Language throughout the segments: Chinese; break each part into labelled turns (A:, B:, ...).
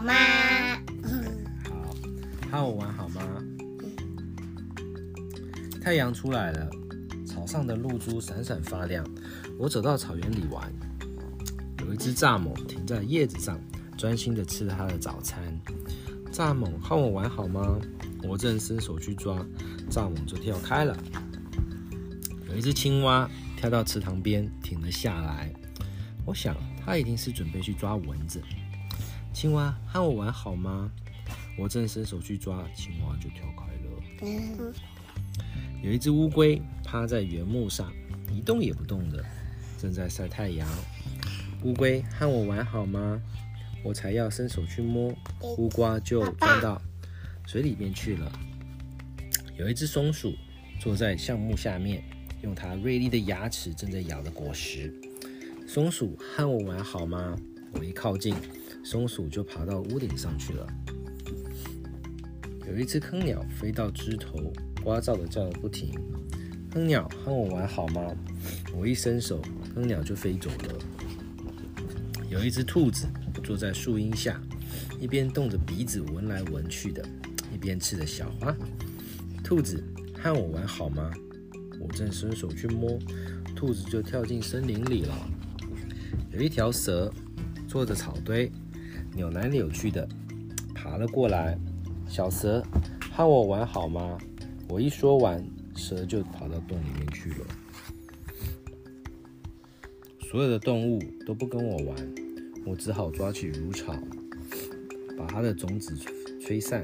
A: 好吗？
B: 好，和我玩好吗？太阳出来了，草上的露珠闪闪发亮。我走到草原里玩，有一只蚱蜢停在叶子上，专心的吃它的早餐。蚱蜢，和我玩好吗？我正伸手去抓，蚱蜢就跳开了。有一只青蛙跳到池塘边，停了下来。我想，它一定是准备去抓蚊子。青蛙，和我玩好吗？我正伸手去抓，青蛙就跳开了。有一只乌龟趴在原木上，一动也不动的，正在晒太阳。乌龟，和我玩好吗？我才要伸手去摸，乌瓜就钻到水里面去了。有一只松鼠坐在橡木下面，用它锐利的牙齿正在咬着果实。松鼠，和我玩好吗？我一靠近，松鼠就爬到屋顶上去了。有一只坑鸟飞到枝头，呱噪的叫个不停。坑鸟，和我玩好吗？我一伸手，坑鸟就飞走了。有一只兔子坐在树荫下，一边动着鼻子闻来闻去的，一边吃着小花。兔子，和我玩好吗？我正伸手去摸，兔子就跳进森林里了。有一条蛇坐着草堆，扭来扭去的爬了过来。小蛇，和我玩好吗？我一说完，蛇就跑到洞里面去了。所有的动物都不跟我玩，我只好抓起芦草，把它的种子吹散，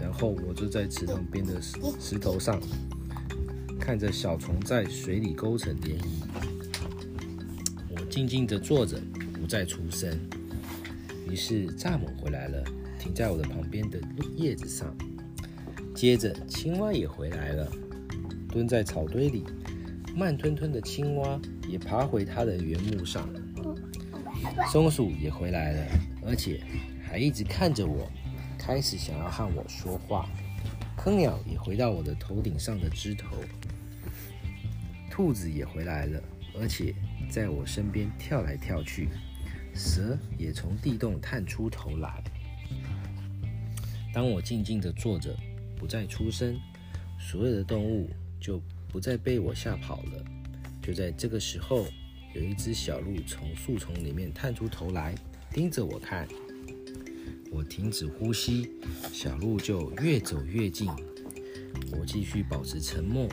B: 然后我就在池塘边的石头上，看着小虫在水里勾成涟漪。我静静地坐着，不再出声。于是蚱蜢回来了，停在我的旁边的叶子上。接着青蛙也回来了，蹲在草堆里。慢吞吞的青蛙也爬回它的原木上。松鼠也回来了，而且还一直看着我，开始想要和我说话。坑鸟也回到我的头顶上的枝头。兔子也回来了，而且在我身边跳来跳去。蛇也从地洞探出头来。当我静静地坐着，不再出声，所有的动物就不再被我吓跑了。就在这个时候，有一只小鹿从树丛里面探出头来，盯着我看。我停止呼吸，小鹿就越走越近。我继续保持沉默，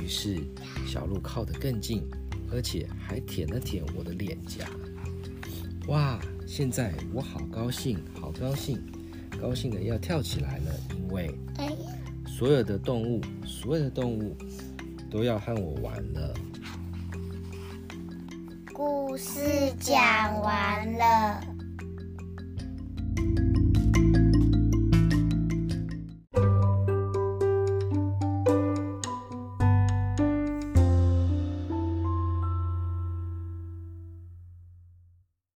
B: 于是小鹿靠得更近，而且还舔了舔我的脸颊。哇！现在我好高兴，好高兴，高兴的要跳起来了，因为所有的动物，所有的动物都要和我玩了。
A: 故事讲完了。